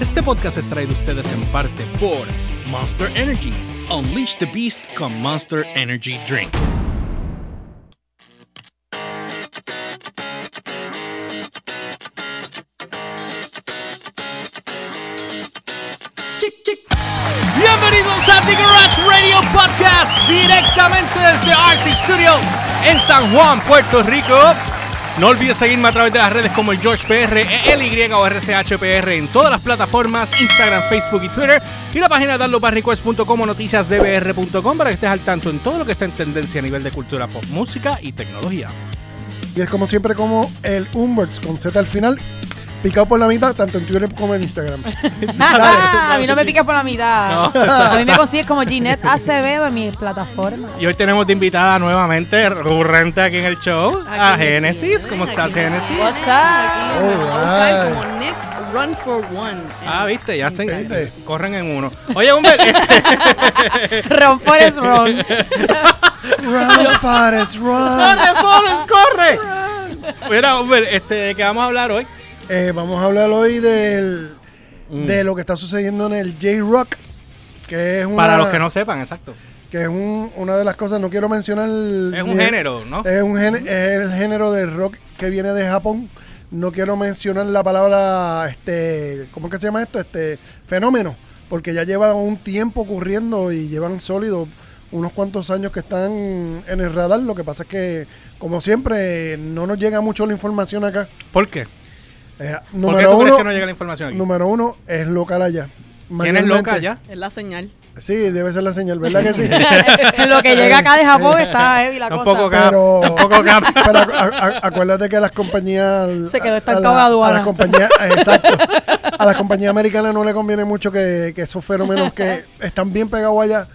Este podcast es traído a ustedes en parte por Monster Energy. Unleash the Beast con Monster Energy Drink. Bienvenidos a The Garage Radio Podcast directamente desde RC Studios en San Juan, Puerto Rico. No olvides seguirme a través de las redes como el George PR, el Y o RCHPR en todas las plataformas, Instagram, Facebook y Twitter. Y la página danlobarrequest.com o noticiasdbr.com para que estés al tanto en todo lo que está en tendencia a nivel de cultura pop, música y tecnología. Y es como siempre como el Umberts con Z al final, picado por la mitad, tanto en Twitter como en Instagram. a mí no me picas por la mitad. A mí me consigues como Ginette Acevedo en mis plataformas. Y hoy tenemos de invitada nuevamente, recurrente aquí en el show, a. Génesis. ¿Cómo Aquí. estás, Génesis? What's up? Buscar como next run for one. Ah, viste, ya se ¿Viste? corren en uno. Oye, Humbert, este- Ron Forrest Ron. run, Forrest, run. ¡Corre, Forrest, corre! Mira, Humbert, este, ¿de qué vamos a hablar hoy? Eh, vamos a hablar hoy del, Mm. de lo que está sucediendo en el J-Rock, que es una, Para los que no sepan, exacto. que es un- una de las cosas, no quiero mencionar... Es un género, ¿no? Es, un es el género de rock que viene de Japón. No quiero mencionar la palabra, este, ¿cómo es que se llama esto? Este fenómeno, porque ya lleva un tiempo ocurriendo y llevan sólidos unos cuantos años que están en el radar. Lo que pasa es que, como siempre, no nos llega mucho la información acá. ¿Por qué? Eh, ¿Por qué número tú crees uno, que no llega la información aquí? número uno es local allá. ¿Quién es loca ya? Es la señal. Sí, debe ser la señal, ¿verdad que sí? En lo que llega acá de Japón está heavy la cosa. Tampoco. Pero, Tampoco acá. pero a- a- acuérdate que a las compañías. Se quedó estancado a la-. A las compañías, exacto. A las compañías americanas no le conviene mucho que, que esos fenómenos que están bien pegados allá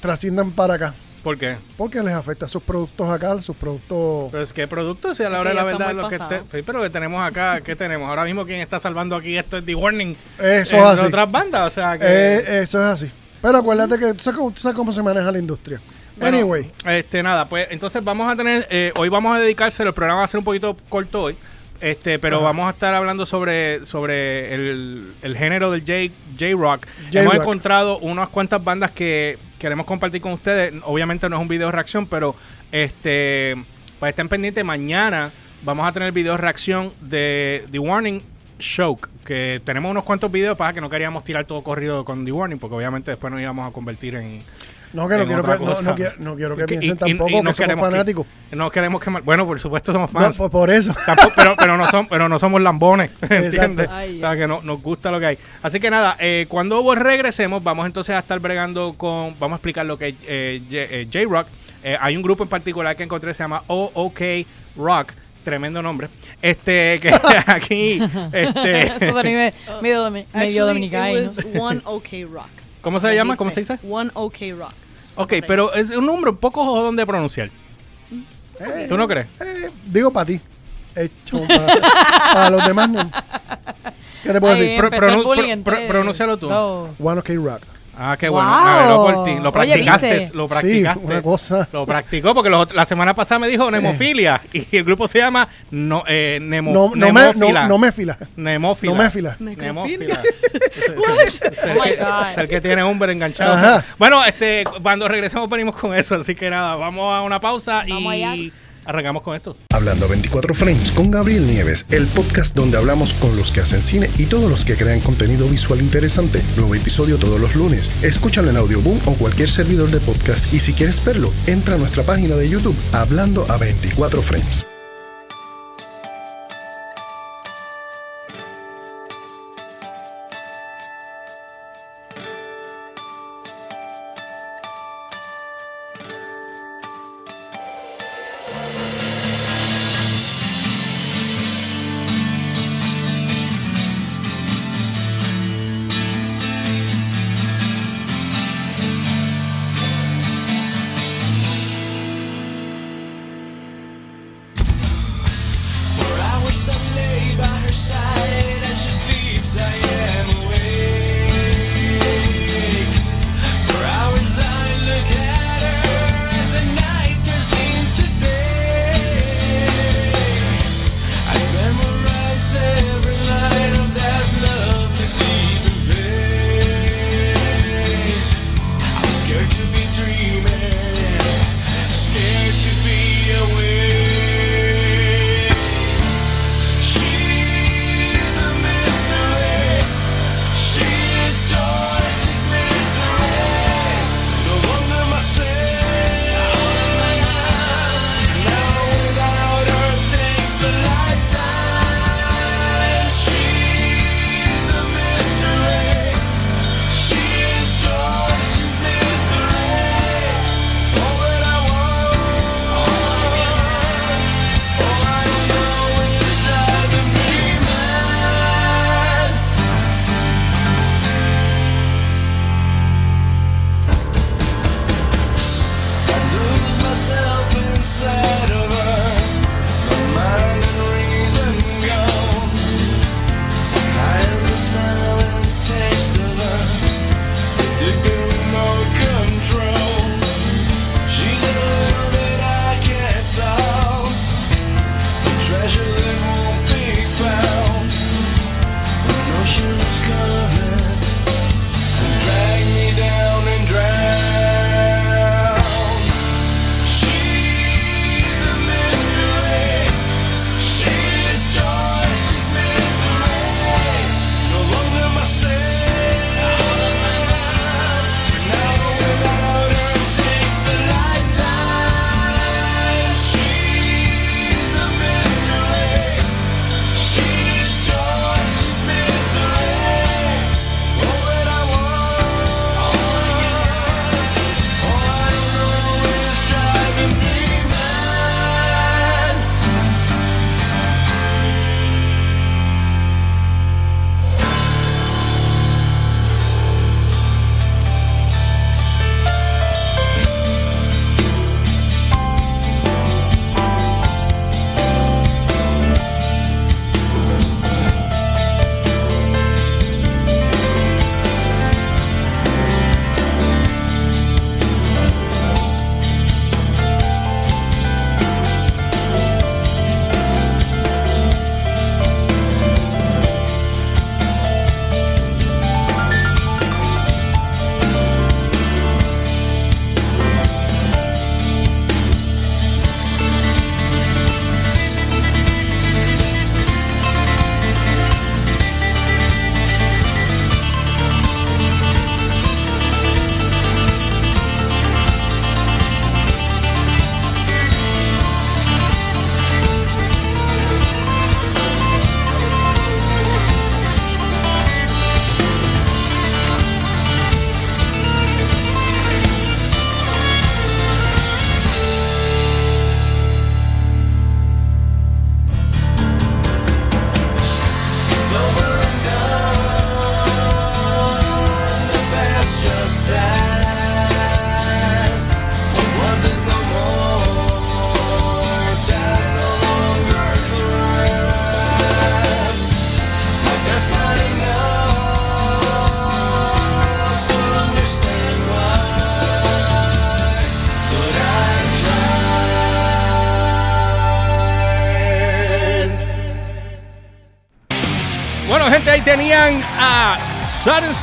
trasciendan para acá. ¿Por qué? Porque les afecta a sus productos acá, sus productos. Pero es que productos, si a la hora de la verdad, lo que sí, pero que tenemos acá, ¿qué tenemos? Ahora mismo quien está salvando aquí esto es The Warning. Eso es así. otras bandas, o sea que... Eh, eso es así. Pero acuérdate que tú sabes, cómo, tú sabes cómo se maneja la industria. Bueno, anyway, Este, nada, pues entonces vamos a tener, eh, hoy vamos a dedicárselo, el programa va a ser un poquito corto hoy, este, pero Ajá. vamos a estar hablando sobre, sobre el, el género del. J-Rock. Hemos encontrado unas cuantas bandas que queremos compartir con ustedes. Obviamente no es un video de reacción, pero este, pues estén pendientes. Mañana vamos a tener video de reacción de The Warning Shock, que tenemos unos cuantos videos para que no queríamos tirar todo corrido con The Warning, porque obviamente después nos íbamos a convertir en... no, que no quiero, que, no, cosa. no quiero, no quiero que piensen y- tampoco y no que somos queremos que- fanáticos. No queremos quemar. Bueno, por supuesto somos No, fans. por, por eso. Tampoco- pero, pero, no son, pero no somos lambones, ¿entiendes? Ay, O sea, que no, nos gusta lo que hay. Así que nada, eh, cuando regresemos, vamos entonces a estar bregando con. Vamos a explicar lo que es eh, J- eh, J-Rock. Eh, hay un grupo en particular que encontré, se llama OOK Rock. Tremendo nombre. Este, que aquí. Este, Eso medio, dominicano. it was One OK Rock. ¿Cómo se llama? ¿Cómo se dice? One OK Rock. Ok, pero es un nombre un poco jodón de pronunciar. Eh, ¿Tú no crees? eh, digo para ti. Hecho para los demás no. ¿Qué te puedo Ahí decir? Pro- empezó el pronu- bullying pro- en pro- tres, pronúncialo tú. dos. One OK Rock. Ah, qué bueno. Wow. A ver, lo por ti. Lo Oye, practicaste. ¿viste? Lo Sí, practicaste. una cosa. Lo practicó porque los- la semana pasada me dijo nemofilia y el grupo se llama no, eh, nemo, No, no, me, nemófila. no, no me fila. Nemófila. My ese- God. Es el que tiene hombre enganchado. Ajá. Bueno, este, cuando regresemos venimos con eso. Así que nada, vamos a una pausa Vamos y allá. Arrancamos con esto. Hablando a 24 Frames con Gabriel Nieves, el podcast donde hablamos con los que hacen cine y todos los que crean contenido visual interesante. Nuevo episodio todos los lunes. Escúchalo en Audioboom o cualquier servidor de podcast y si quieres verlo, entra a nuestra página de YouTube Hablando a 24 Frames. Sunday by her side as she sleeps. I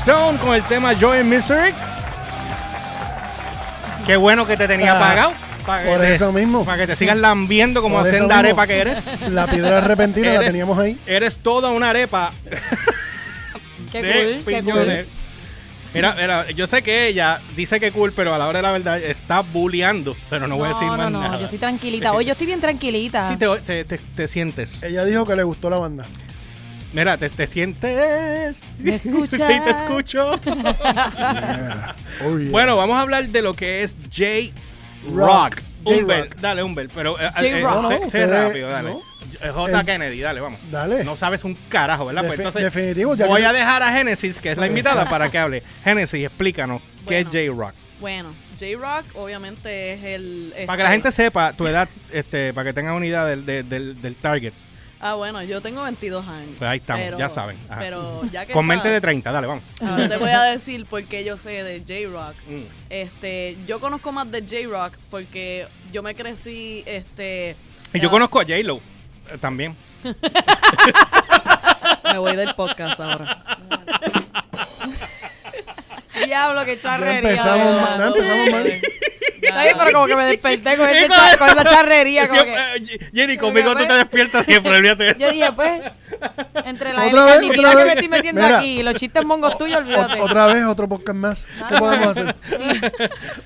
Stone con el tema Joy and Misery. Qué bueno que te tenía Ah, pagado. Para por eso mismo. Para que te sigas lambiendo como senda arepa que eres. La piedra repentina la teníamos ahí. Eres toda una arepa Qué de cool, qué cool. Mira, mira, yo sé que ella dice que cool, pero a la hora de la verdad está bulleando. Pero no, voy a decir no, más no, nada. yo estoy tranquilita. Hoy yo estoy bien tranquilita. Sí, te, te- te- te sientes. Ella dijo que le gustó la banda. Mira, te, te sientes. ¿Me escuchas? Sí, te escucho. Oh, yeah. Bueno, vamos a hablar de lo que es J-Rock. J-Rock. dale, Humber, pero eh, J-Rock. eh, No, no, sé, sé ustedes- rápido, dale. no. Eh, J. El- Kennedy, dale, vamos. Dale. No sabes un carajo, ¿verdad? Pues entonces, definitivo, ya voy que- a dejar a Genesis, que es la invitada, para que hable. Genesis, explícanos qué es J-Rock. Bueno, J-Rock obviamente es el... Para que la este- gente sepa tu edad, este, para que tengan unidad del, del, del- del target. Ah, bueno, yo tengo 22 años. Pues ahí estamos, pero- ya saben. Ajá. Pero ya que Con mente saben, de 30, dale, vamos. ahora te voy a decir por qué yo sé de J-Rock. Mm. Este, yo conozco más de J-Rock porque yo me crecí, este... Y yo ah, conozco a J-Lo eh, también. Me voy del podcast ahora. Diablo, qué Ya charrería. empezamos, mal, ya empezamos mal. Está bien, pero como que me desperté con, ese cha- con esa charrería. Como Siempre- que, eh, Jenny, conmigo tú pues. te despiertas siempre, olvídate. yo dije, pues, entre la Otra vez, otra que vez. me estoy metiendo Mira. aquí y los chistes mongos tuyos, olvídate. Ot- otra vez, otro podcast más. ¿Qué podemos hacer?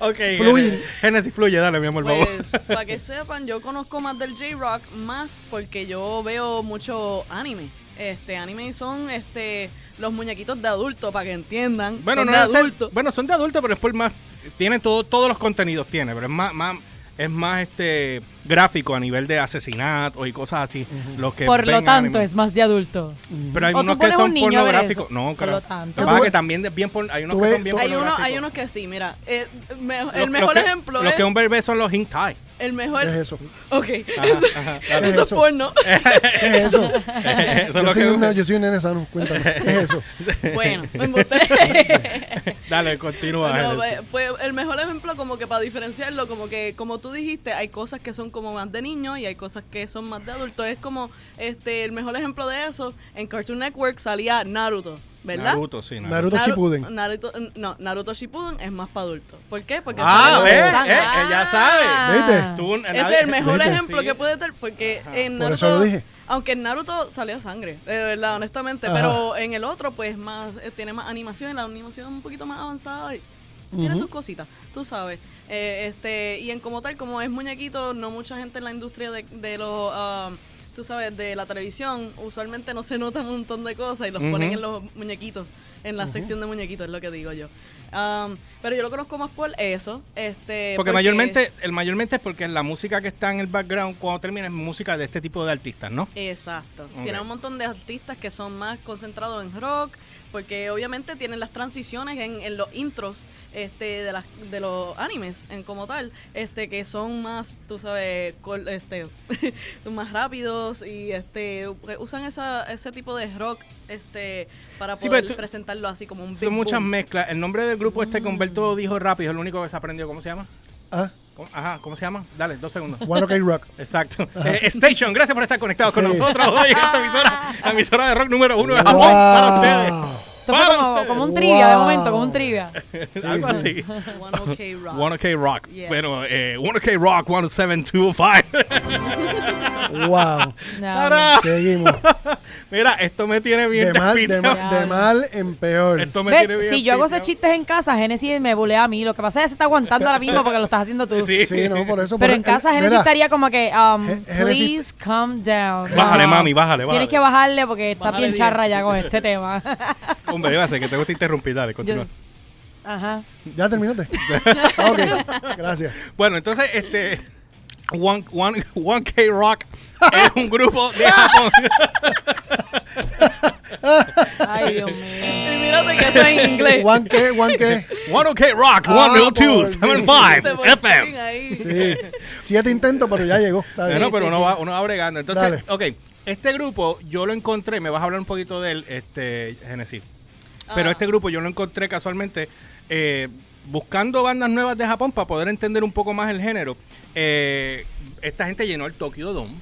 Ok, Fluye. Genesis, Genesis, fluye, dale, mi amor, por favor. Pues, para que sepan, yo conozco más del J-Rock más porque yo veo mucho anime. Este, anime son este los muñequitos de adulto, para que entiendan. Bueno, son no de ser- adulto. bueno, son de adulto, pero es por más. Tienen todo, todos los contenidos, tiene, pero es más, más es más este gráfico a nivel de asesinato y cosas así. Los que Por lo tanto, anime. es más de adulto. Pero hay O unos que son un pornográficos. No, Por claro. lo tanto. Lo que pasa es Tú- que también bien por- hay unos que ves- son bien Hay uno, hay unos que sí, mira. eh, me- Los- el los mejor que- ejemplo Los es. que un bebé son los hentai. El mejor. ¿Qué es eso? Ok. Ajá, ajá, ¿Qué es Eso es eso? porno. ¿Qué es eso? Eso es Yo lo soy, que- una- yo soy un nene sano, cuéntame. ¿Qué es eso? bueno, embuste. Dale, continúa. Bueno, pues, pues, el mejor ejemplo, como que para diferenciarlo, como que, como tú dijiste, hay cosas que son como más de niños y hay cosas que son más de adultos. Es como, este, el mejor ejemplo de eso, en Cartoon Network salía Naruto, ¿verdad? Naruto, sí. Naruto. Naruto Naru- Shippuden. Naruto, no, Naruto Shippuden es más para adultos. ¿Por qué? Porque Ah, ve, eh, ella sabe. ¿Viste? Tú- Ese nadie- es el mejor ¿Viste? ejemplo Sí. que puede tener, porque en Por Naruto, eso lo dije. aunque en Naruto salía sangre, de verdad, honestamente, Ajá. pero en el otro, pues, más eh, tiene más animación, la animación es un poquito más avanzada y tiene sus cositas, tú sabes. Eh, este Y en como tal, como es muñequito, no mucha gente en la industria de, de los... ah, Tú sabes, de la televisión, usualmente no se notan un montón de cosas y los ponen en los muñequitos, en la sección de muñequitos, es lo que digo yo. Um, pero yo lo conozco más por eso. Este, Porque mayormente, el mayormente es porque la música que está en el background cuando termina es música de este tipo de artistas, ¿no? Exacto. Tiene un montón de artistas que son más concentrados en rock, porque obviamente tienen las transiciones en, en los intros este, de, las, de los animes en como tal, este, que son más, tú sabes, col- este, más rápidos y este, usan esa, ese tipo de rock este, para Sí, poder tú- presentarlo así como un big Son muchas boom. mezclas. El nombre del grupo este que Humberto dijo rápido es el único que se aprendió. ¿Cómo se llama? Ah, ¿Cómo- Ajá, ¿cómo se llama? Dale, dos segundos. One OK Rock. Exacto. Eh, Station, gracias por estar conectados con Sí. nosotros hoy en esta emisora, la emisora de rock número uno de Japón para ustedes. Esto fue como, un trivia, de momento, como un trivia. Algo así. One OK Rock. One OK Rock. Yes. Pero eh, One OK Rock 17205. Wow. Seguimos. Mira, esto me tiene bien De mal, de, despistado. ma- de mal en peor. Esto me Ve, tiene bien si yo hago esos chistes en casa, Genesis me bulea a mí. Lo que pasa es que se está aguantando ahora mismo porque lo estás haciendo tú. Sí. Sí, no, por eso. Pero por- en casa Genesis mira, estaría como que, um, Genesis- please calm down. Bájale, mami, bájale, bájale. Tienes que bajarle porque está Bájale bien bien. charra ya con este tema. Hombre, iba a ser que te gusta interrumpir. Dale, continúa. Yo- Ajá. ¿Ya terminaste? ok, gracias. Bueno, entonces, este. One, One, One K Rock es un grupo de Japón. Ay, Dios mío. Y mírate que eso es en inglés. One que, one que. One OK Rock, Ah, 10275 Te por fin FM. ahí. Sí. Siete intentos, pero ya llegó. Bien. Bueno, pero sí, uno, sí. Va, uno va bregando. Entonces, Dale. ok, este grupo yo lo encontré, me vas a hablar un poquito de él, este, Genesis. Pero Ah. este grupo yo lo encontré casualmente eh, buscando bandas nuevas de Japón para poder entender un poco más el género. Eh, esta gente llenó el Tokyo Dome.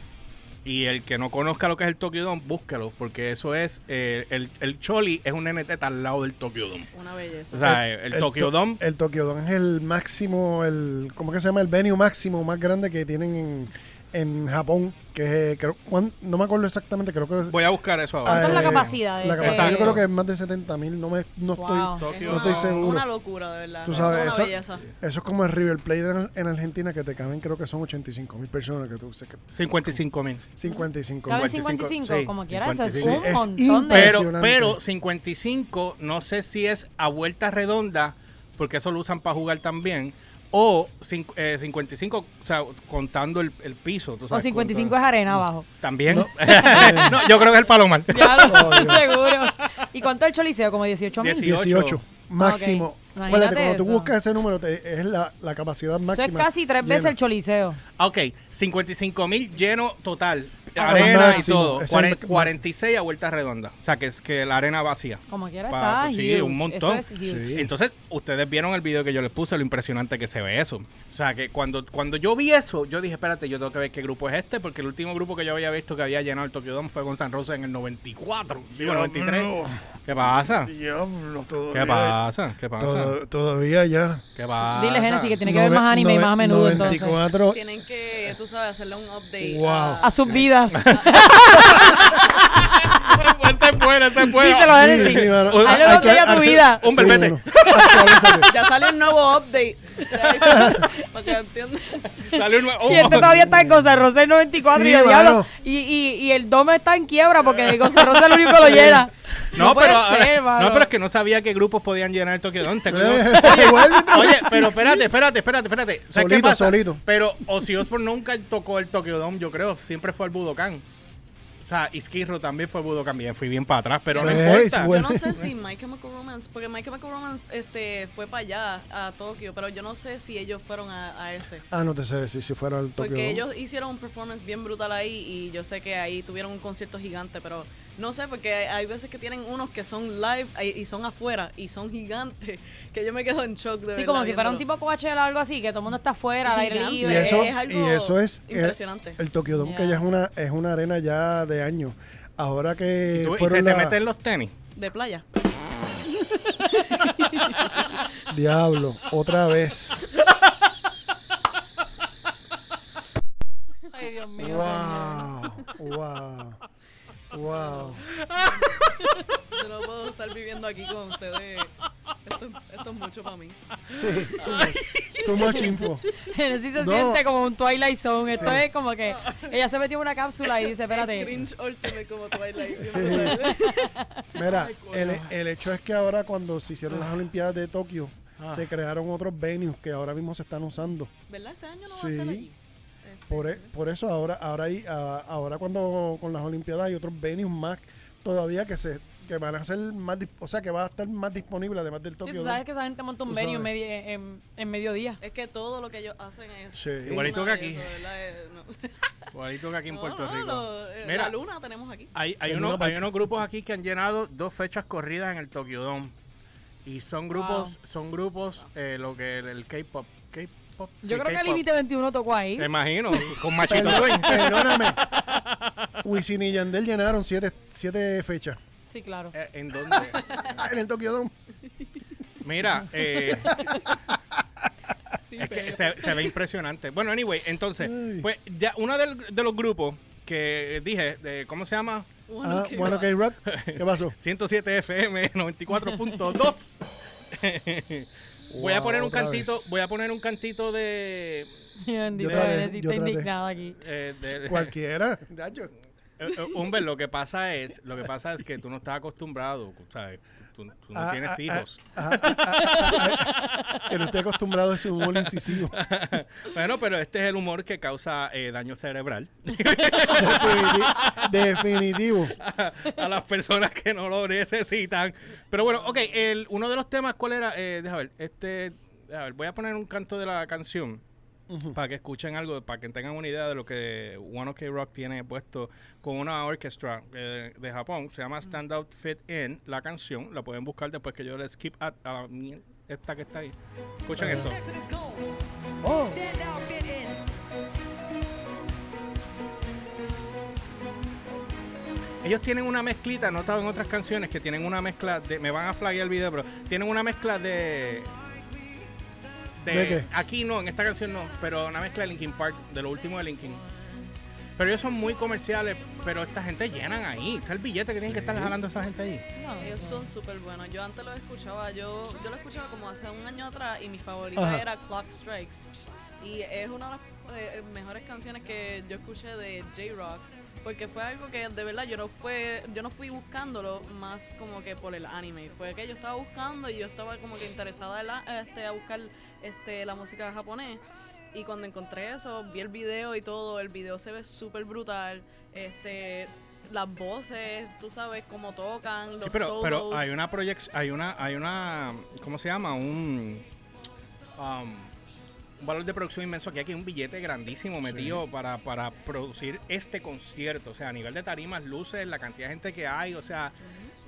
Y el que no conozca lo que es el Tokyo Dome, búsquelo, porque eso es, eh, el, el Choli es un NT al lado del Tokyo Dome. Una belleza. O sea, el, Tokyo to- Dome, El Tokyo Dome es el máximo, el ¿cómo que se llama? El venue máximo más grande que tienen en, en Japón, que es, creo, no me acuerdo exactamente, creo que es... voy a buscar eso ahora. ¿Cuánto es la eh, capacidad de La ese- capacidad yo creo que es más de 70 mil, no, me, no Wow. estoy... Tokio. No estoy seguro. Una locura, de verdad. Tú Eso sabes, es eso, una belleza. eso es como el River Plate en, en Argentina, que te caben creo que son 85 mil personas, que tú sé que 55 mil. 55 Caben 55, 55, sí, como quiera, eso es 55. un Es montón de... impresionante. Pero, pero 55, no sé si es a vuelta redonda, porque eso lo usan para jugar también, o eh, 55, o sea, contando el, el piso. tú O sabes, 55 es contando- arena abajo. También. No. No, yo creo que es el palomar. Ya lo Oh, seguro. ¿Y cuánto es el choliseo? Como 18 mil. 18. 18 máximo. Ok, imagínate Acuérdate, cuando tú eso. buscas ese número, te- es la, la capacidad Eso máxima. es casi tres veces llena. el choliseo. Ok, 55 mil lleno total. Ah, arena y todo. ese es Cuaren- el máximo. 46 a vuelta redonda. O sea, que es que la arena vacía. Como quiera Pa- está pues sí, huge. un montón. Eso es huge. Sí. Entonces, ustedes vieron el video que yo les puse, lo impresionante que se ve eso. O sea, que cuando, cuando yo vi eso, yo dije, espérate, yo tengo que ver qué grupo es este, porque el último grupo que yo había visto que había llenado el Tokyo Dome fue con San Rosa en el 94, digo, 93. ¿Qué pasa? Diablo. ¿Qué pasa? ¿Qué pasa? Toda- todavía ya. ¿Qué pasa? Dile, Genesis, que tiene que ver más anime y más a menudo, entonces. 94. Tienen que, tú sabes, hacerle un update. Wow. A sus vidas. Ese es bueno, ese es bueno. Díselo, mano. Hazle Hay un que- a tu hay que- vida. Un Sí. Actualízate. Ya salió un nuevo update. Para que entiendan. Y este todavía está en Cosa Rosa el 94 y Sí, el diablo. Y, y, y el Dome está en quiebra porque Cosa Rosa es el único que lo llena. No, pero, ahora- ser, mano. no, pero es que no sabía qué grupos podían llenar el Tokyo Dome. Oye, vez. pero espérate, espérate, espérate, espérate. ¿Sabes qué Solito, pasa? solito. Pero Ozzy Osbourne nunca tocó el Tokyo Dome, yo creo. Siempre fue el Budokan. O sea, Iskirro también fue Budokan. Bien, fui bien para atrás, pero no importa. Yo no sé si My Chemical Romance, porque My Chemical Romance este, fue para allá, a Tokio, pero yo no sé si ellos fueron a, a ese. Ah, no te sé decir si fuera el Tokyo Porque ellos hicieron un performance bien brutal ahí y yo sé que ahí tuvieron un concierto gigante, pero no sé, porque hay, hay veces que tienen unos que son live ahí- y son afuera y son gigantes, que yo me quedo en shock de Sí, verdad como si fuera un tipo Coachella o algo así, que todo el mundo está afuera, al aire y libre. eso, es algo y eso es eh, impresionante. el Tokyo Dome, que Ya. es una, es una arena ya de años. Ahora que ¿Y, tú- y fueron se te meten los tenis. De playa. Diablo, otra vez. Ay, Dios mío, señor. Wow. Yo no puedo estar viviendo aquí con ustedes. Esto, esto es mucho para mí. Sí, too much info. Genesis se No. siente como un Twilight Zone. Esto Sí. es como que ella se metió en una cápsula y dice, El espérate. cringe ultimate como Twilight. yo no puedo. Mira, el, el hecho es que ahora cuando se hicieron las Olimpiadas de Tokio, se crearon otros venues que ahora mismo se están usando. ¿Verdad? Este año no va a ser Sí. allí. Por, e- por eso ahora ahora hay, a- ahora cuando con las Olimpiadas hay otros venues más todavía que se que van a ser más o sea que va a estar más disponible además del Sí, Tokio tú Dome. sabes que esa gente monta un Tú venue en, medio- en, en mediodía. Es que todo lo que ellos hacen es. Sí. Igualito que aquí. Igualito que aquí en No, Puerto no, Rico. lo- eh, Mira, la luna tenemos aquí. Hay, hay, unos, hay unos grupos aquí que han llenado dos fechas corridas en el Tokyo Dome. Y son grupos, Wow. son grupos, eh, lo que el, el K-pop. K-pop. Yo sí, creo que K-pop. Límite 21 tocó ahí. Me imagino, con Machito Perdón, perdóname. Wisin y Yandel llenaron siete, siete fechas Sí, claro. Eh, ¿En dónde? en el Tokyo Dome. Mira, eh, Sí, es que se, se ve impresionante. Bueno, anyway, entonces, Ay. pues ya uno del- de los grupos que dije, de, ¿cómo se llama? Bueno, Ah, bueno. Rock. ¿Qué pasó? 107 FM 94.2. voy a poner un cantito, vez. voy a poner un cantito de, Bendito, Yo aquí. eh, de- Cualquiera. Gacho. Eh, eh, Humber, lo que pasa es, lo que pasa es que tú no estás acostumbrado, ¿sabes? Tú, tú no Ah, tienes ah, ah, hijos. ah, que no estoy acostumbrado a ese humor incisivo. Bueno, pero este es el humor que causa eh, daño cerebral Definiti- definitivo. a las personas que no lo necesitan. Pero bueno, ok, el, uno de los temas, ¿cuál era? Eh, déjame ver, este, déjame ver, voy a poner un canto de la canción Para que escuchen algo, para que tengan una idea de lo que One OK Rock tiene puesto con una orquesta eh, de Japón. Se llama Stand Out Fit In, la canción. La pueden buscar después que yo le skip a, esta que está ahí. Escuchen esto. Oh, Ellos tienen una mezclita, he notado en otras canciones que tienen una mezcla de. Me van a flaggear el video, pero tienen una mezcla de. De, ¿De qué? Aquí no, en esta canción no, pero una mezcla de Linkin Park, de lo último de Linkin. Pero ellos son muy comerciales, pero esta gente llenan ahí. Está el billete que tienen que estar jalando esa gente ahí. Ellos son súper buenos. Yo antes lo escuchaba, yo, yo lo escuchaba como hace un año atrás y mi favorita Ajá. era Clock Strikes. Y es una de las eh, mejores canciones que yo escuché de J-Rock. Porque fue algo que de verdad yo no fue, yo no fui buscándolo más como que por el anime. Fue que yo estaba buscando y yo estaba como que interesada en la- este, a buscar este, la música japonés. Y cuando encontré eso, vi el video y todo, el video se ve súper brutal. Este, las voces, tú sabes cómo tocan, los Sí, pero, pero hay una proyección, hay una, hay una, ¿cómo se llama? Un, um, un valor de producción inmenso aquí, aquí hay un billete grandísimo metido para, para producir este concierto, o sea, a nivel de tarimas, luces, la cantidad de gente que hay, o sea,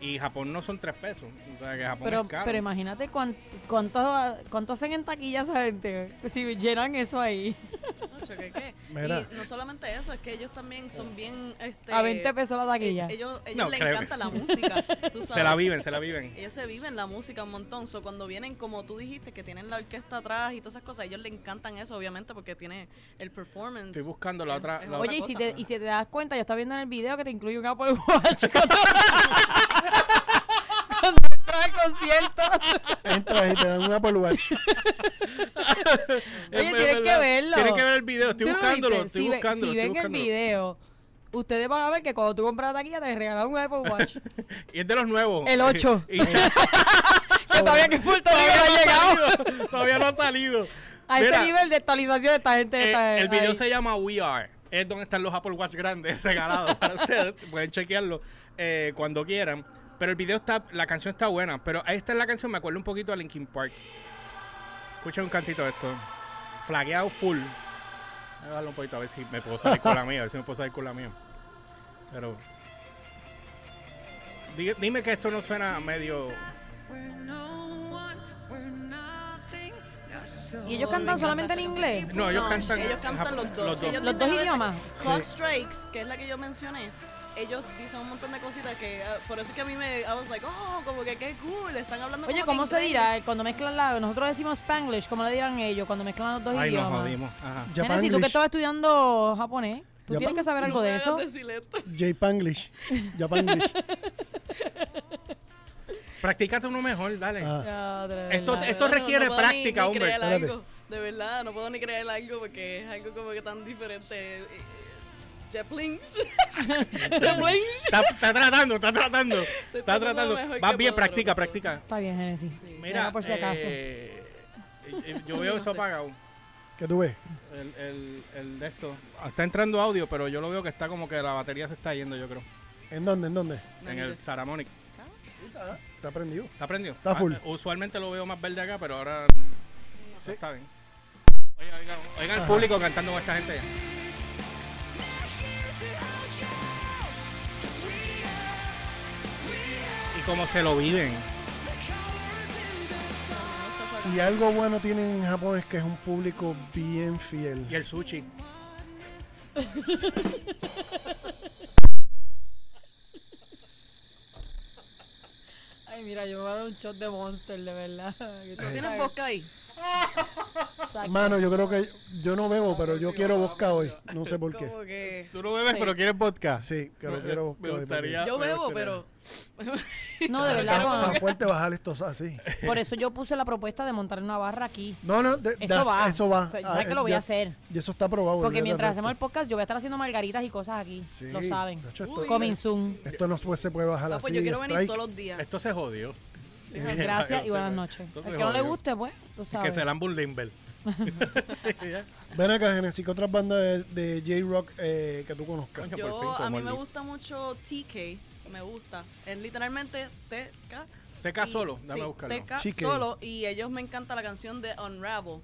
y Japón no son tres pesos, o sea, que Japón Pero, es caro. pero imagínate cuán- cuánto, cuánto hacen en taquilla esa gente. Si llenan eso ahí. Y no solamente eso, es que ellos también son bien... Este, A 20 pesos la taquilla. eh, Ellos, ellos No, les que encanta sí. la música. tú se la viven, se la viven. Ellos se viven la música un montón. So, cuando vienen, como tú dijiste, que tienen la orquesta atrás y todas esas cosas, ellos les encantan eso, obviamente, porque tiene el performance. Estoy buscando la otra. Es la otra Oye, y si, te, y si te das cuenta, yo estaba viendo en el video que te incluye un Apple Watch. Concierto. Entras y te dan un Apple Watch. Oye, es tienes que verlo. Tienes que ver el video, estoy ¿Tú lo buscándolo, estoy si ve- buscándolo, Si estoy ven el video, ustedes van a ver que cuando tú compras la taquilla te regalan un Apple Watch. Y es de los nuevos. El 8. Y cha- que todavía que Puerto Rico todavía no ha llegado. salido. Todavía no ha salido. A ese nivel de actualización de esta gente. Eh, está el video ahí. se llama We Are. Es donde están los Apple Watch grandes regalados para ustedes. Pueden chequearlo eh, cuando quieran. Pero el video está, la canción está buena. Pero ahí está la canción, me acuerdo un poquito a Linkin Park. Escucha un cantito de esto. Flagueado full. Voy a darle un poquito a ver si me puedo salir con la mía. A ver si me puedo salir con la mía. Pero. Di- Dime que esto no suena medio. Y ellos cantan solamente en inglés. No, ellos cantan. Ellos cantan en los dos. Los dos a veces- idiomas. Sí. Strikes, que es la que yo mencioné, ellos dicen un montón de cositas que ah, por eso es que a mí me I was like, oh, como que qué cool, están hablando Oye, como ¿cómo se dirá cuando mezclan la... Nosotros decimos Spanglish, ¿cómo le dirán ellos cuando mezclan los dos Ay, nos idiomas? jodimos. Ajá. Nene, si tú que estabas estudiando japonés, tú Japan- tienes que saber algo de No eso. decir esto. Japanglish. Japanglish. Practícate uno mejor, dale. Ah. De Esto- verdad. esto requiere no puedo ni- práctica, ni hombre. algo. De verdad, no puedo ni creer algo porque es algo como que tan diferente. Eh, Jeplin. Jeplin. Está, está tratando, está tratando. Está tratando Vas bien, puedo, practica, pero- practica. Está bien, Genesis. Mira, Era por si acaso. eh, eh, yo Sí, veo no eso sé. apagado. ¿Qué tú ves? El, el, el de esto. Está entrando audio, pero yo lo veo que está como que la batería se está yendo, yo creo. ¿En dónde? ¿En dónde? En el Saramonic. Está prendido. ¿Está prendido? Está full. Ah, usualmente lo veo más verde acá, pero ahora Sí. está bien. Oigan, oigan, oigan el público cantando con esta gente. Cómo se lo viven. Si algo bueno tienen en Japón es que es un público bien fiel. Y el sushi. Ay, mira, yo me voy a dar un shot de Monster, de verdad. ¿No tienes vodka ahí? Exacto. Mano, yo creo que yo no bebo, pero yo quiero vodka hoy. No sé por qué. Que. Tú no bebes, Sí. pero quieres vodka. Sí, que quiero me hoy. gustaría- Yo bebo, pero. No, de verdad, Está, está fuerte bajar estos así. por eso yo puse la propuesta de montar una barra aquí. No, no, de- Eso da- va. Eso va. O sea, Ah, ¿sabes que lo voy ya- a hacer? Y eso está probado. Porque mientras hacemos el podcast, yo voy a estar haciendo margaritas y cosas aquí. Sí. Lo saben. Esto- Coming soon. Esto no se puede bajar Ah, así. pues yo quiero venir todos los días. Esto se jodió. Gracias y buenas noches. Entonces, El que no le guste, pues, tú Y que sabes. se lamba un Limber. Ven acá, Genesis, ¿qué otras bandas de, de J-Rock eh, que tú conozcas? Coño, por fin, Yo, a mí me gusta mucho TK. Me gusta. Es literalmente TK. TK solo, dame sí, a buscarlo. TK solo. Y ellos me encanta la canción de Unravel.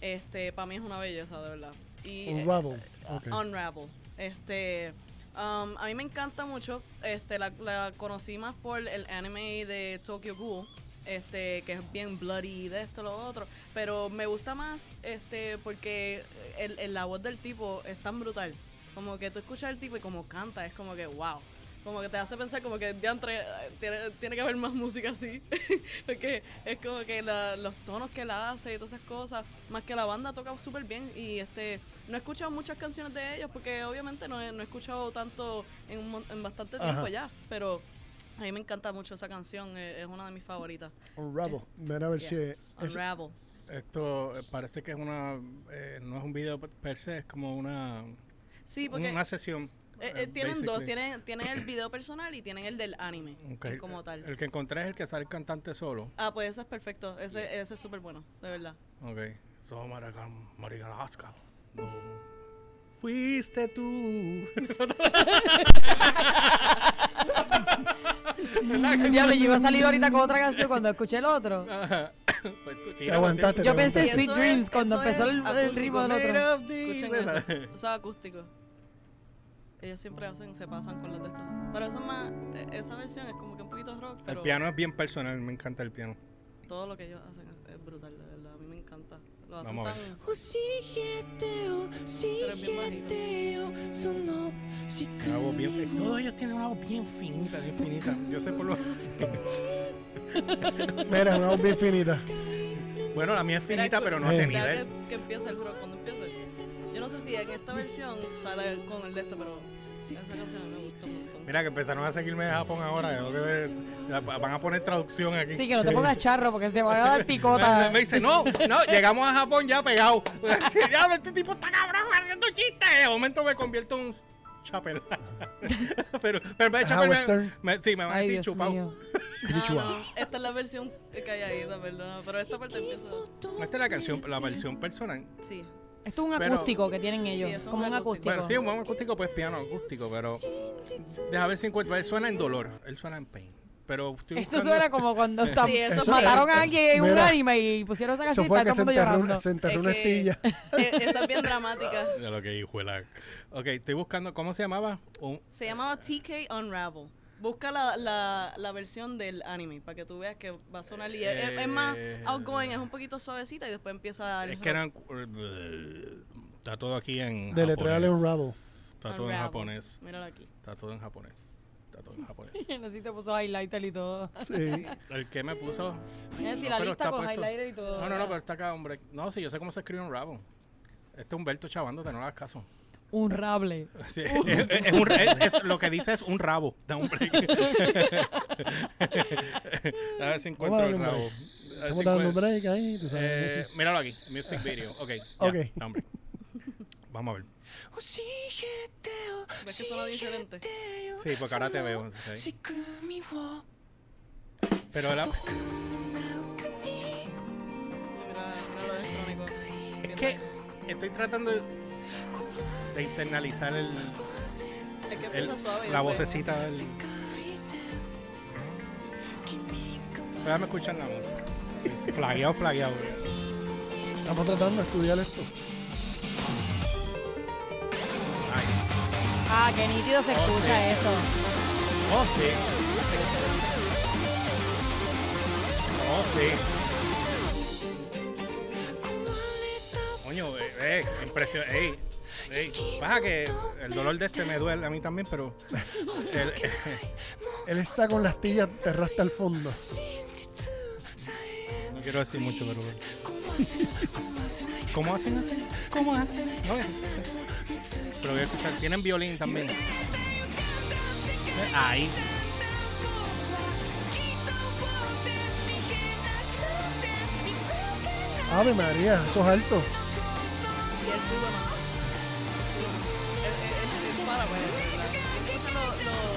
Este, para mí es una belleza, de verdad. Y, eh, Unravel. Ok. Unravel. Este, um, a mí me encanta mucho. Este, la, la conocí más por el anime de Tokyo Ghoul. Este, que es bien bloody de esto, lo otro. Pero me gusta más, este, porque el, el- la voz del tipo es tan brutal. Como que tú escuchas al tipo y como canta, es como que wow. Como que te hace pensar como que diantre, tiene, tiene que haber más música así. Porque es como que la- los tonos que él hace y todas esas cosas. Más que la banda toca súper bien. Y este no he escuchado muchas canciones de ellos porque obviamente no he, no he escuchado tanto en, un en bastante tiempo Ajá. ya. Pero a mí me encanta mucho esa canción. eh, Es una de mis favoritas. Unravel. Ven a ver Yeah. si es- Unravel. Esto eh, parece que es una. eh, no es un video per se, es como una. Sí, porque Una sesión. eh, tienen dos. Tienen, tienen el video personal y tienen el del anime. Ok, eh, Como tal. El que encontré es el que sale el cantante solo. Ah, pues ese es perfecto. Ese, ese es súper bueno, de verdad. Ok. So, Marigan-. Fuiste tú. Diablo, yo iba a salir ahorita con otra canción cuando escuché el otro. Pues, Te aguantaste, Yo pensé aguantaste. Sweet Dreams es- cuando empezó el, el ritmo del otro. Escuchen eso. Eso es acústico. Ellos siempre hacen, se pasan con las de estas. Pero eso es más, eh, esa versión es como que un poquito rock, El pero piano es bien personal, me encanta el piano. todo lo que ellos hacen es, es brutal, de verdad. A mí me encanta. Lo Vamos a ver. Una voz bien finita. Todos ellos tienen una voz bien finita, bien finita. Yo sé por lo. Mira, una voz bien finita. Bueno, la mía es finita, pero no hace nivel. Que, que empieza el rock cuando empieza. Yo no sé si en esta versión sale con el de esto, pero esa canción me gusta mucho. Mira que empezaron a seguirme de Japón ahora. que Van a poner traducción aquí. Sí, que no te pongas charro porque te van a dar picota. me dice, no, no, llegamos a Japón ya pegado. ya, este tipo está cabrón haciendo chistes. De momento me convierto en un chapel. pero, pero en vez de chapel, me, me- sí, me van a decir chupado. Ah, no, esta es la versión que hay ahí, perdona. Pero esta parte empieza... Esta es la canción, la versión personal. Sí. Esto es un Pero- acústico que tienen ellos. es como un acústico. acústico. Bueno, sí, un buen acústico, pues piano acústico, pero. Deja ver si encuentro. Él suena en dolor, él suena en pain. Pero estoy Esto buscando- suena como cuando están- Sí, eso mataron es- a alguien en un anime y pusieron esa canción y fue está que se todo el mundo enterró, llorando. se enterró una estilla. e- esa es bien dramática. Ya lo que hijo de la- Ok, estoy buscando. ¿Cómo se llamaba? Un- Se llamaba TK Unravel. Busca la, la, la versión del anime para que tú veas que va a sonar. Y es, es- es más Eh, outgoing, es un poquito suavecita y después empieza a dar. Es que eran. Está todo aquí en. Deletreale japonés. Unravel. Está todo en japonés. Míralo aquí. Está todo en japonés. Está todo en japonés. No sé si te puso highlighter y todo. Sí. ¿El que me puso? Mira, si la pero lista está con puesto- highlighter y todo. No, no, no, pero está acá, hombre. No, sí, yo sé cómo se escribe un rabo. Este es Humberto chavándote, no le hagas caso un rable. Sí, es, es, un, es, lo que dice es un rabo. Da un break. Ah, a ver si encuentro el rabo. Estamos ah, dando un break ahí. ¿Tú sabes? Eh, míralo aquí. Music video. Ok. ok. Ya. Vamos a ver. ¿Ves que suena diferente? Sí, porque ahora te veo. ¿sí? Pero el Es que estoy tratando de de internalizar el, el- la vocecita del. Déjame escuchar la música. Flagueado, flagueado. Estamos tratando de estudiar esto. Ah, qué nítido se Oh, escucha sí. eso. Oh, sí. Oh, eh, impresión. Ey, ey. Baja que el dolor de este me duele a mí también, pero. Él está con la astilla terra hasta el fondo. no quiero decir mucho, pero. ¿Cómo hacen así? ¿Cómo hacen? No, pero voy a escuchar. Tienen violín también. Ahí. Ave María, eso es alto. Él, él, él para, pues.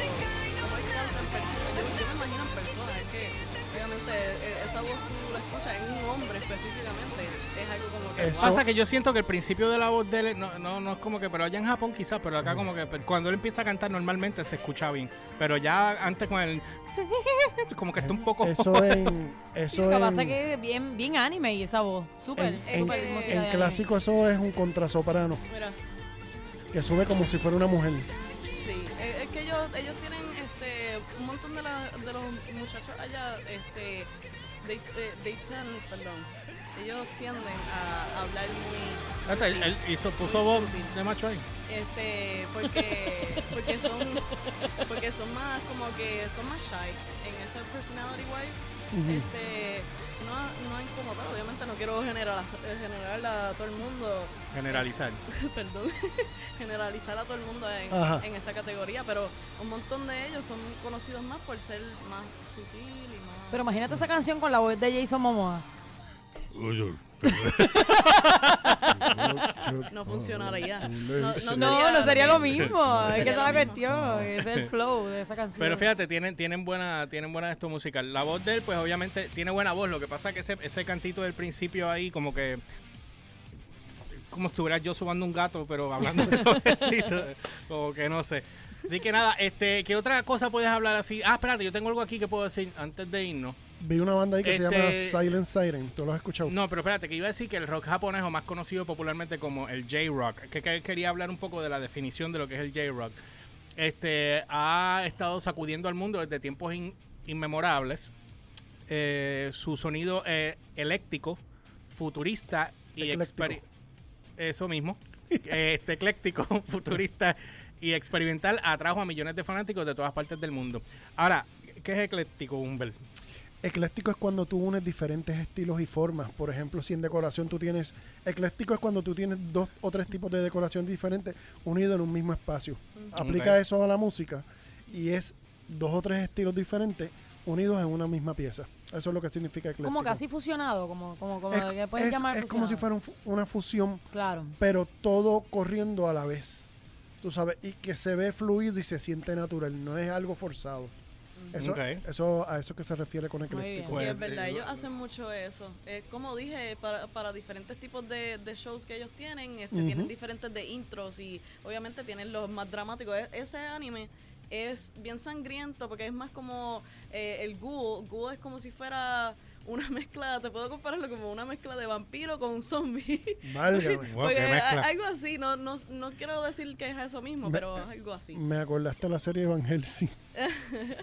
Es que obviamente eh, esa voz tú la escuchas en un hombre específicamente, es algo como que... Eso- Pasa que yo siento que el principio de la voz de él no, no, no es como que, pero allá en Japón quizás, pero acá como que cuando él empieza a cantar normalmente se escucha bien. Pero ya antes con el como que está un poco Eso en. Sí, Eso lo que pasa es que es bien, bien anime y esa voz. Súper, en, en- de en anime. clásico eso es un contrasoprano. Mira, Que sube como si fuera una mujer. sí, es, es que ellos, ellos tienen montón de, la- de los muchachos allá, este, they, eh, they tend, perdón, ellos tienden a hablar muy Hasta él, sutil, él hizo, puso voz de macho ahí. este porque porque son porque son más como que son más shy en ese personality wise este no no incomodado obviamente no quiero generar generar a todo el mundo Generalizar. perdón generalizar a todo el mundo en, en esa categoría pero un montón de ellos son conocidos más por ser más sutil y más Pero imagínate esa canción con la voz de Jason Momoa. No funcionaría no, No, no sería lo mismo. es que esa es la cuestión. Es el flow de esa canción. Pero fíjate, tienen, tienen buena, tienen buena esto musical. La voz de él, pues obviamente tiene buena voz. Lo que pasa es que ese, ese cantito del principio ahí, como que. Como si estuviera yo subando un gato, pero hablando de suavecito. como que no sé. Así que nada, este, ¿qué otra cosa puedes hablar así? Ah, espérate, yo tengo algo aquí que puedo decir antes de irnos. Vi una banda ahí que se Este- llama Silent Siren. ¿Tú lo has escuchado? No, pero espérate, que iba a decir que el rock japonés, o más conocido popularmente como el J-Rock, que, que quería hablar un poco de la definición de lo que es el J-Rock, este, ha estado sacudiendo al mundo desde tiempos in- inmemorables. Eh, su sonido eh, eléctrico, futurista y Eso mismo. este ecléctico, futurista y experimental atrajo a millones de fanáticos de todas partes del mundo. Ahora, ¿qué es ecléctico, Humbert? Ecléctico es cuando tú unes diferentes estilos y formas. Por ejemplo, si en decoración tú tienes... Ecléctico es cuando tú tienes dos o tres tipos de decoración diferentes unidos en un mismo espacio. Aplica eso a la música y es dos o tres estilos diferentes unidos en una misma pieza. Eso es lo que significa ecléctico. como casi fusionado, como, como, como es, que puedes es- llamar es como si fuera un fu- una fusión, Claro. pero todo corriendo a la vez. Tú sabes, y que se ve fluido y se siente natural, no es algo forzado. Eso, Ok. eso a eso que se refiere con bien. ecléctico. Sí, Pues, es verdad, eh, ellos hacen mucho eso. Eh, como dije, para, para diferentes tipos de, de shows que ellos tienen, este, tienen diferentes de intros y obviamente tienen los más dramáticos. E- ese anime es bien sangriento porque es más como eh, el Ghoul. Ghoul es como si fuera una mezcla, te puedo compararlo como una mezcla de vampiro con zombie. Válgame. Wow, Porque qué a- mezcla. algo así, no, no, no quiero decir que es eso mismo, Me- pero es algo así. Me acordaste la serie Van Helsing.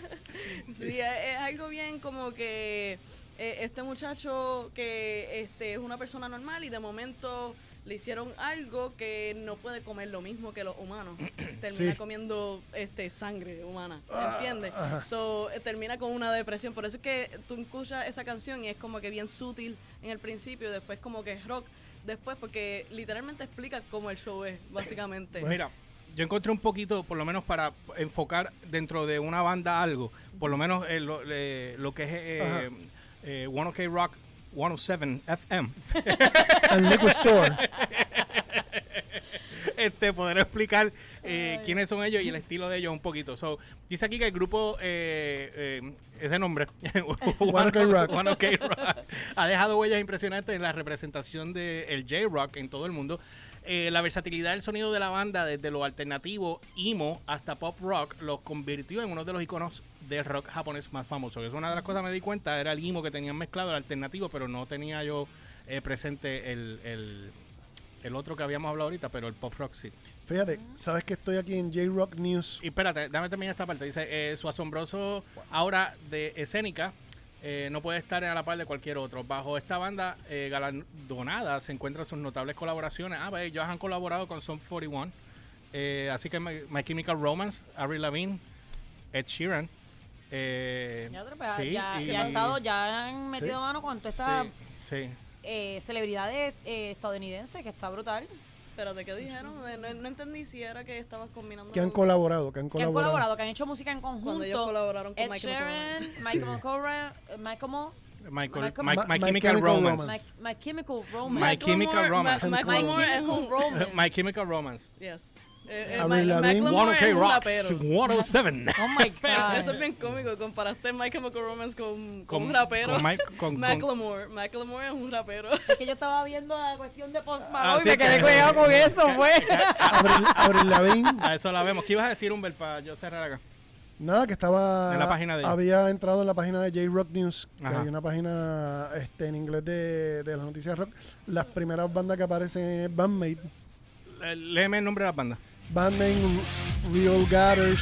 Sí, es, es algo bien como que eh, este muchacho que este es una persona normal y de momento le hicieron algo que no puede comer lo mismo que los humanos. termina Sí. comiendo este sangre humana, Ah, ¿entiendes? ajá. So, eh, termina con una depresión. Por eso es que tú escuchas esa canción y es como que bien sutil en el principio y después como que es rock después porque literalmente explica cómo el show es, básicamente. Pues Mira, yo encontré un poquito, por lo menos para enfocar dentro de una banda algo, por lo menos eh, lo, le- lo que es eh, Ajá. eh, 1OK Rock 107 FM. El Liquid Store. este, poder explicar eh, quiénes son ellos y el estilo de ellos un poquito. So, dice aquí que el grupo, eh, eh, ese nombre, One Ok Rock. One Ok Rock, ha dejado huellas impresionantes en la representación del J-Rock en todo el mundo. Eh, la versatilidad del sonido de la banda, desde lo alternativo, emo, hasta pop rock, los convirtió en uno de los iconos del rock japonés más famoso. Es una de las cosas que me di cuenta, era el emo que tenían mezclado, el alternativo, pero no tenía yo eh, presente el, el, el otro que habíamos hablado ahorita, pero el pop rock sí. Fíjate, sabes que estoy aquí en J-Rock News. Y espérate, déjame terminar esta parte. Dice, eh, su asombroso aura de escénica eh, no puede estar a la par de cualquier otro. Bajo esta banda eh, galardonada se encuentran sus notables colaboraciones. Ah, pues, ellos han colaborado con Sum 41. Eh, así que My, My Chemical Romance, Avril Lavigne, Ed Sheeran. Eh, Ya, pues, sí, ya, y- ya han estado, ya han metido Sí. mano con todas estas Sí, eh, celebridades estadounidenses, que está brutal. Espérate, ¿qué dijeron? Eh, No, no entendí si era que estabas combinando. Que han colaborado, que han Que han colaborado. colaborado, que han hecho música en conjunto. Cuando ellos colaboraron con Ed My Chemical Sheeran, Romance. Michael eh, Michael Michael, Michael- My, My My Chemical, Chemical Romance. Romance. My, My Chemical Romance. My Chemical Romance. Ma- My Chemical Romance. My Chemical Romance. Yes. Eh, eh, Avril Lavigne. Macklemore 1OK es un Rocks rapero. 107. Oh my God. Eso es bien cómico. Comparaste My Chemical Romance con, con, Con- un rapero. con Mike- con- con- Macklemore. Macklemore es un rapero. Es que yo estaba viendo la cuestión de Post Malone Ah, y me quedé que- cuidado con eso, pues. Abril, Avril Lavigne. A eso la vemos. ¿Qué ibas a decir, Humbert, para yo cerrar acá? Nada, que estaba. En la página de. Había entrado en la página de J-Rock News, que Ajá. hay una página este, en inglés de, de las noticias rock. Las primeras bandas que aparecen es Bandmate, Eh, Léeme el nombre de la banda. Bandmate, Real Gathers,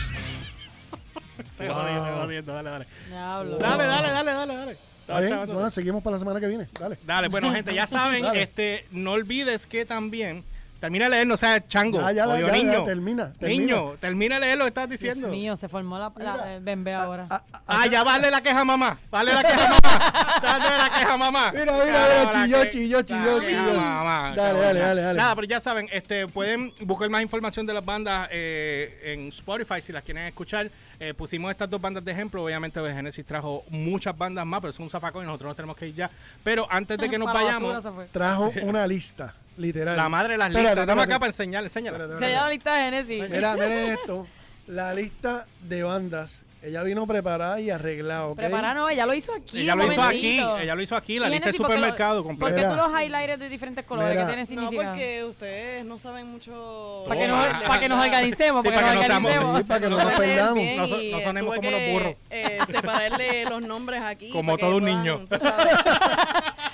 Estoy jodiendo, estoy jodiendo, dale, dale. Diablo. Dale, dale, dale, dale, dale. Está Estaba bien, chavando. bueno, seguimos para la semana que viene. Dale. Dale, bueno, gente, ya saben, este, no olvides que también. Termina de leer, no sea chango. Ya, ya, odio, ya, ya, niño. termina, termina. Niño, termina de leer lo que estás Dios diciendo. mío, se formó la, la el bembe ahora. Ah, ah, Ah, ya vale la queja mamá. Vale la queja mamá. Dale la queja mamá. Mira, mira, mira, chilló, que- chilló, chilló, chilló. mamá. Dale, dale, dale, dale. Nada, pero ya saben, este, pueden buscar más información de las bandas eh, en Spotify si las quieren escuchar. Eh, pusimos estas dos bandas de ejemplo. Obviamente, pues, Genesis trajo muchas bandas más, pero es un zafacón y nosotros nos tenemos que ir ya. Pero antes de que nos vayamos. Trajo una lista, literal. la madre de las Espérate, listas. Estamos espérate. acá para enseñar, enséñala. Espérate, Se llama la lista de Genesis. Mira, miren esto. La lista de bandas. Ella vino preparada y arreglada, ¿ok? Prepara, no, ella lo hizo aquí. Ella lo hizo aquí, ella lo hizo aquí, la lista de Genesis, ¿por qué lo- supermercado ¿Por qué completa. Tú los highlighters de diferentes colores? Mira. ¿Qué tiene No, significado? porque ustedes no saben mucho. Para que, nos, para que nos organicemos, Sí, para que nos que no organicemos. Para que no nos perdamos. No no sonemos como los que, burros. eh, separarle los nombres aquí. Como que todo un niño.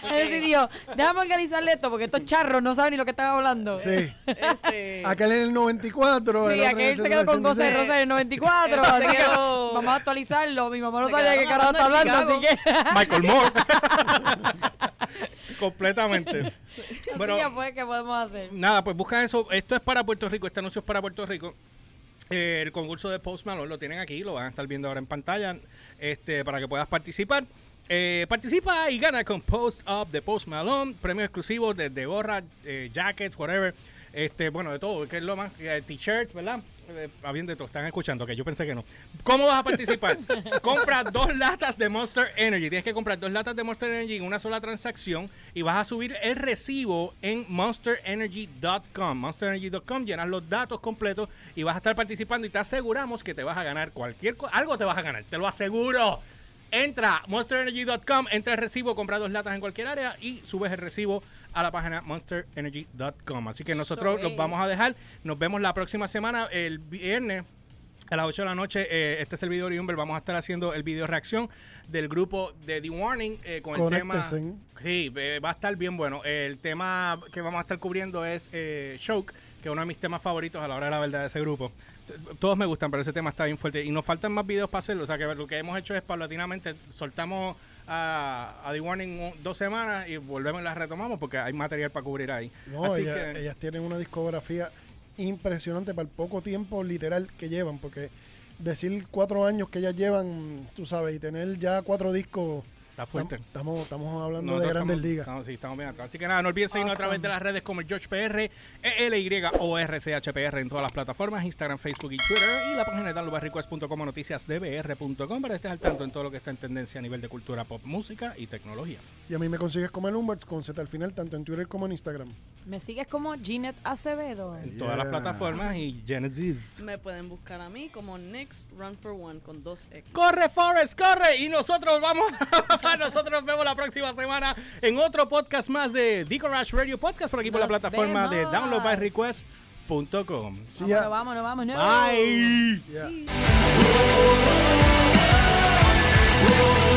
Genesis dijo, déjame organizarle esto, porque estos charros no saben ni lo que están hablando. Sí. Este, Aquel en el 94. el Sí, en aquel el se quedó con José 76. Rosa en el 94. Ese se que quedó- vamos a actualizarlo. Mi mamá no se sabía de qué carajo está hablando así que. Michael Moore. Completamente. Bueno, así ya fue que podemos hacer. nada, pues buscan eso. Esto es para Puerto Rico, este anuncio es para Puerto Rico. Eh, el concurso de Post Malone lo tienen aquí, lo van a estar viendo ahora en pantalla, este, para que puedas participar. Eh, participa y gana con Post Up de Post Malone, premios exclusivos desde gorra, eh, jackets, whatever. Este, bueno, de todo, que es lo más, eh, t-shirts, ¿verdad? Eh, ah, bien de todo, están escuchando, que yo pensé que no. ¿Cómo vas a participar? Compra dos latas de Monster Energy. Tienes que comprar dos latas de Monster Energy en una sola transacción y vas a subir el recibo en monsterenergy.com. Monsterenergy.com, llenas los datos completos y vas a estar participando y te aseguramos que te vas a ganar cualquier cosa. Algo te vas a ganar, te lo aseguro. Entra monsterenergy.com, entra el recibo, compra dos latas en cualquier área y subes el recibo a la página monsterenergy.com. Así que nosotros So, los eh. vamos a dejar. Nos vemos la próxima semana, el viernes. A las 8 de la noche, eh, este es el video de Humber. Vamos a estar haciendo el video reacción del grupo de The Warning eh, con el tema. Sí, eh, va a estar bien bueno. El tema que vamos a estar cubriendo es eh, Choke, que es uno de mis temas favoritos a la hora de la verdad de ese grupo. Todos me gustan, pero ese tema está bien fuerte. Y nos faltan más videos para hacerlo. O sea que lo que hemos hecho es paulatinamente soltamos a, a The Warning dos semanas y volvemos y las retomamos porque hay material para cubrir ahí. No, Así ella- que. ellas tienen una discografía impresionante para el poco tiempo literal que llevan, porque decir cuatro años que ellas llevan, tú sabes, y tener ya cuatro discos, Está fuerte. tam- estamos, estamos hablando Nosotros de grandes estamos- ligas. estamos- sí, estamos bien atrás. Así que nada, no olviden seguirnos a través de las redes como el George PR, ELY o RCHPR en todas las plataformas, Instagram, Facebook y Twitter, y la página de downloadbyrequest.com o noticiasdbr.com para que estés al tanto en todo lo que está en tendencia a nivel de cultura pop, música y tecnología. Y a mí me consigues como el Humbert con Z al final, tanto en Twitter como en Instagram. Me sigues como Ginette Acevedo. En todas las plataformas y Genesis. me pueden buscar a mí como Next Run for One con dos X. Corre, Forrest, corre. Y nosotros vamos, nosotros nos vemos la próxima semana en otro podcast más de The Garage Radio Podcast por aquí por la plataforma de downloadbyrequest.com. Sí, Vámonos, ya. vámonos, vámonos. Bye. Whoa,